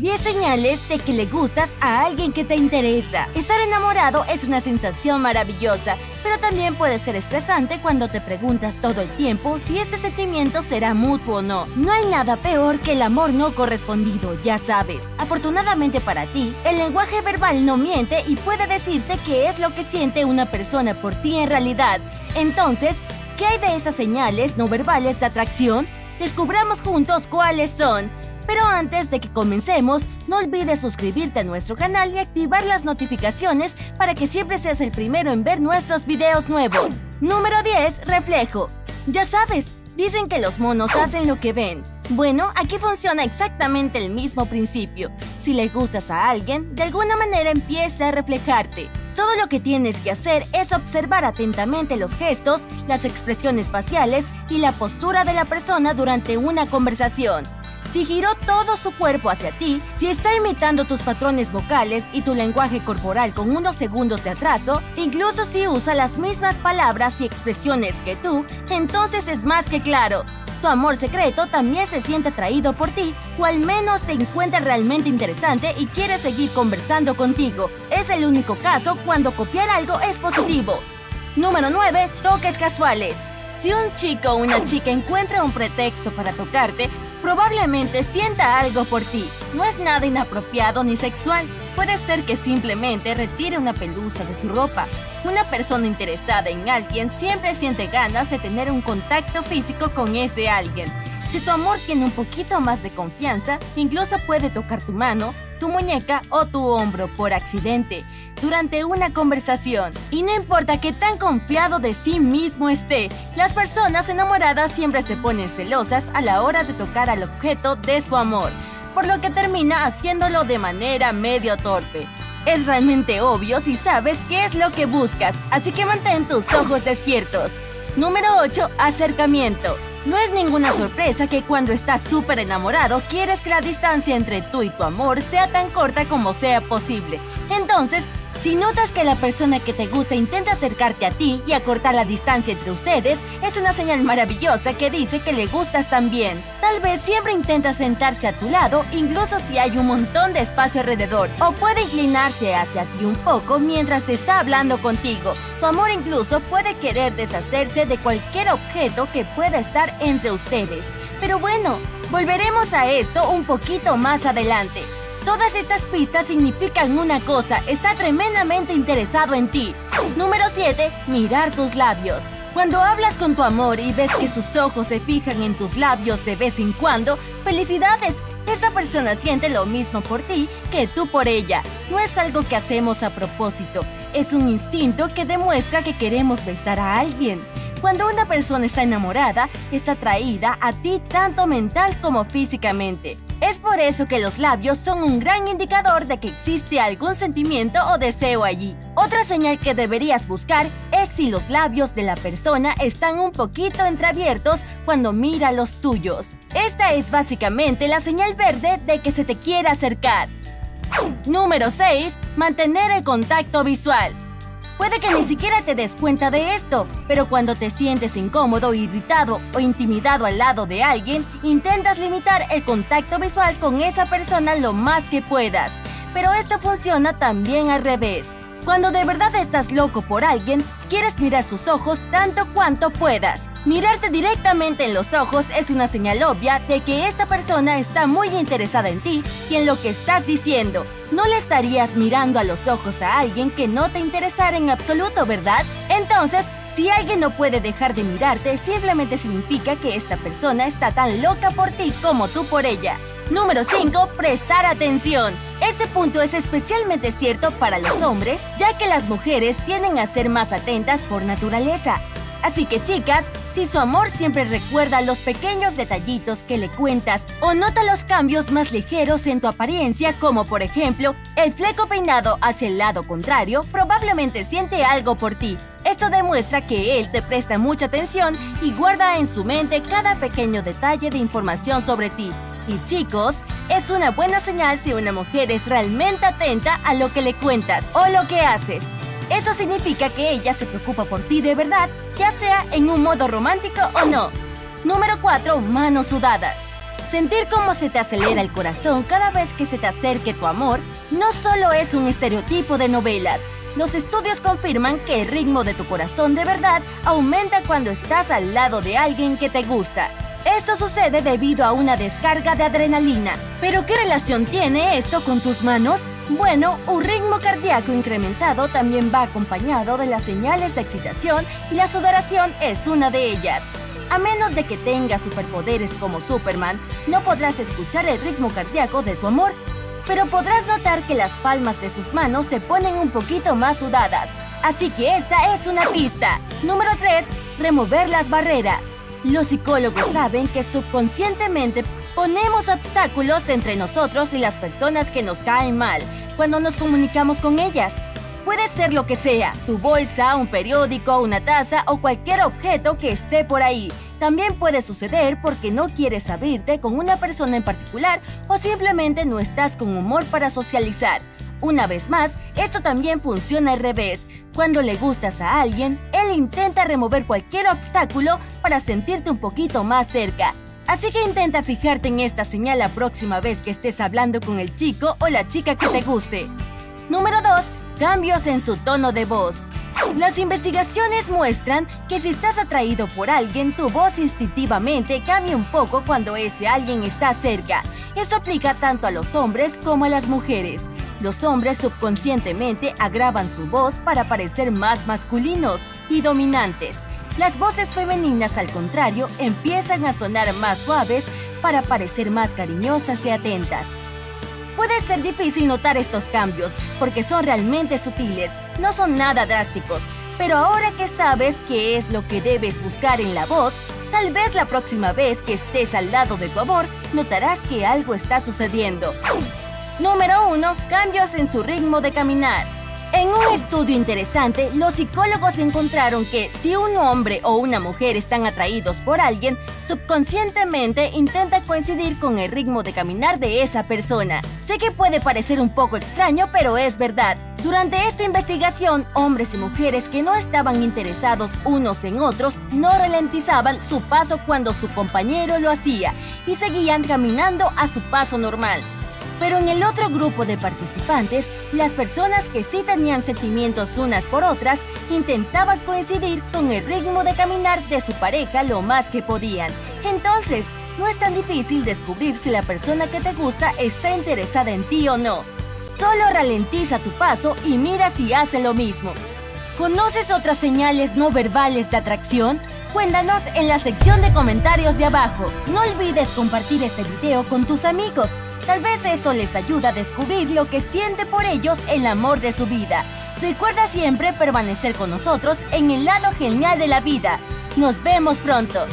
10 señales de que le gustas a alguien que te interesa. Estar enamorado es una sensación maravillosa, pero también puede ser estresante cuando te preguntas todo el tiempo si este sentimiento será mutuo o no. No hay nada peor que el amor no correspondido, ya sabes. Afortunadamente para ti, el lenguaje verbal no miente y puede decirte qué es lo que siente una persona por ti en realidad. Entonces, ¿qué hay de esas señales no verbales de atracción? Descubramos juntos cuáles son. Pero antes de que comencemos, no olvides suscribirte a nuestro canal y activar las notificaciones para que siempre seas el primero en ver nuestros videos nuevos. Número 10. Reflejo. Ya sabes, dicen que los monos hacen lo que ven. Bueno, aquí funciona exactamente el mismo principio. Si le gustas a alguien, de alguna manera empieza a reflejarte. Todo lo que tienes que hacer es observar atentamente los gestos, las expresiones faciales y la postura de la persona durante una conversación si giró todo su cuerpo hacia ti, si está imitando tus patrones vocales y tu lenguaje corporal con unos segundos de atraso, incluso si usa las mismas palabras y expresiones que tú, entonces es más que claro. Tu amor secreto también se siente atraído por ti o al menos te encuentra realmente interesante y quiere seguir conversando contigo. Es el único caso cuando copiar algo es positivo. Número 9. Toques casuales. Si un chico o una chica encuentra un pretexto para tocarte, probablemente sienta algo por ti. No es nada inapropiado ni sexual. Puede ser que simplemente retire una pelusa de tu ropa. Una persona interesada en alguien siempre siente ganas de tener un contacto físico con ese alguien. Si tu amor tiene un poquito más de confianza, incluso puede tocar tu mano, tu muñeca o tu hombro por accidente durante una conversación. Y no importa qué tan confiado de sí mismo esté, las personas enamoradas siempre se ponen celosas a la hora de tocar al objeto de su amor, por lo que termina haciéndolo de manera medio torpe. Es realmente obvio si sabes qué es lo que buscas, así que mantén tus ojos despiertos. Número 8. Acercamiento. No es ninguna sorpresa que cuando estás súper enamorado quieres que la distancia entre tú y tu amor sea tan corta como sea posible. Entonces, si notas que la persona que te gusta intenta acercarte a ti y acortar la distancia entre ustedes, es una señal maravillosa que dice que le gustas también. Tal vez siempre intenta sentarse a tu lado, incluso si hay un montón de espacio alrededor, o puede inclinarse hacia ti un poco mientras está hablando contigo. Tu amor incluso puede querer deshacerse de cualquier objeto que pueda estar entre ustedes. Pero bueno, volveremos a esto un poquito más adelante. Todas estas pistas significan una cosa, está tremendamente interesado en ti. Número 7. Mirar tus labios. Cuando hablas con tu amor y ves que sus ojos se fijan en tus labios de vez en cuando, felicidades. Esta persona siente lo mismo por ti que tú por ella. No es algo que hacemos a propósito, es un instinto que demuestra que queremos besar a alguien. Cuando una persona está enamorada, está atraída a ti tanto mental como físicamente. Es por eso que los labios son un gran indicador de que existe algún sentimiento o deseo allí. Otra señal que deberías buscar es si los labios de la persona están un poquito entreabiertos cuando mira los tuyos. Esta es básicamente la señal verde de que se te quiere acercar. Número 6. Mantener el contacto visual. Puede que ni siquiera te des cuenta de esto, pero cuando te sientes incómodo, irritado o intimidado al lado de alguien, intentas limitar el contacto visual con esa persona lo más que puedas. Pero esto funciona también al revés. Cuando de verdad estás loco por alguien, quieres mirar sus ojos tanto cuanto puedas. Mirarte directamente en los ojos es una señal obvia de que esta persona está muy interesada en ti y en lo que estás diciendo. No le estarías mirando a los ojos a alguien que no te interesara en absoluto, ¿verdad? Entonces, si alguien no puede dejar de mirarte, simplemente significa que esta persona está tan loca por ti como tú por ella. Número 5. Prestar atención. Este punto es especialmente cierto para los hombres, ya que las mujeres tienden a ser más atentas por naturaleza. Así que chicas, si su amor siempre recuerda los pequeños detallitos que le cuentas o nota los cambios más ligeros en tu apariencia, como por ejemplo el fleco peinado hacia el lado contrario, probablemente siente algo por ti. Esto demuestra que él te presta mucha atención y guarda en su mente cada pequeño detalle de información sobre ti. Y chicos, es una buena señal si una mujer es realmente atenta a lo que le cuentas o lo que haces. Esto significa que ella se preocupa por ti de verdad, ya sea en un modo romántico o no. Número 4. Manos sudadas. Sentir cómo se te acelera el corazón cada vez que se te acerque tu amor no solo es un estereotipo de novelas. Los estudios confirman que el ritmo de tu corazón de verdad aumenta cuando estás al lado de alguien que te gusta. Esto sucede debido a una descarga de adrenalina. ¿Pero qué relación tiene esto con tus manos? Bueno, un ritmo cardíaco incrementado también va acompañado de las señales de excitación y la sudoración es una de ellas. A menos de que tengas superpoderes como Superman, no podrás escuchar el ritmo cardíaco de tu amor, pero podrás notar que las palmas de sus manos se ponen un poquito más sudadas. Así que esta es una pista. Número 3. Remover las barreras. Los psicólogos saben que subconscientemente ponemos obstáculos entre nosotros y las personas que nos caen mal cuando nos comunicamos con ellas. Puede ser lo que sea, tu bolsa, un periódico, una taza o cualquier objeto que esté por ahí. También puede suceder porque no quieres abrirte con una persona en particular o simplemente no estás con humor para socializar. Una vez más, esto también funciona al revés. Cuando le gustas a alguien, él intenta remover cualquier obstáculo para sentirte un poquito más cerca. Así que intenta fijarte en esta señal la próxima vez que estés hablando con el chico o la chica que te guste. Número 2 cambios en su tono de voz. Las investigaciones muestran que si estás atraído por alguien, tu voz instintivamente cambia un poco cuando ese alguien está cerca. Eso aplica tanto a los hombres como a las mujeres. Los hombres subconscientemente agravan su voz para parecer más masculinos y dominantes. Las voces femeninas, al contrario, empiezan a sonar más suaves para parecer más cariñosas y atentas. Puede ser difícil notar estos cambios porque son realmente sutiles, no son nada drásticos. Pero ahora que sabes qué es lo que debes buscar en la voz, tal vez la próxima vez que estés al lado de tu amor, notarás que algo está sucediendo. Número 1. Cambios en su ritmo de caminar. En un estudio interesante, los psicólogos encontraron que si un hombre o una mujer están atraídos por alguien, subconscientemente intenta coincidir con el ritmo de caminar de esa persona. Sé que puede parecer un poco extraño, pero es verdad. Durante esta investigación, hombres y mujeres que no estaban interesados unos en otros no ralentizaban su paso cuando su compañero lo hacía y seguían caminando a su paso normal. Pero en el otro grupo de participantes, las personas que sí tenían sentimientos unas por otras intentaban coincidir con el ritmo de caminar de su pareja lo más que podían. Entonces, no es tan difícil descubrir si la persona que te gusta está interesada en ti o no. Solo ralentiza tu paso y mira si hace lo mismo. ¿Conoces otras señales no verbales de atracción? Cuéntanos en la sección de comentarios de abajo. No olvides compartir este video con tus amigos. Tal vez eso les ayuda a descubrir lo que siente por ellos el amor de su vida. Recuerda siempre permanecer con nosotros en el lado genial de la vida. Nos vemos pronto.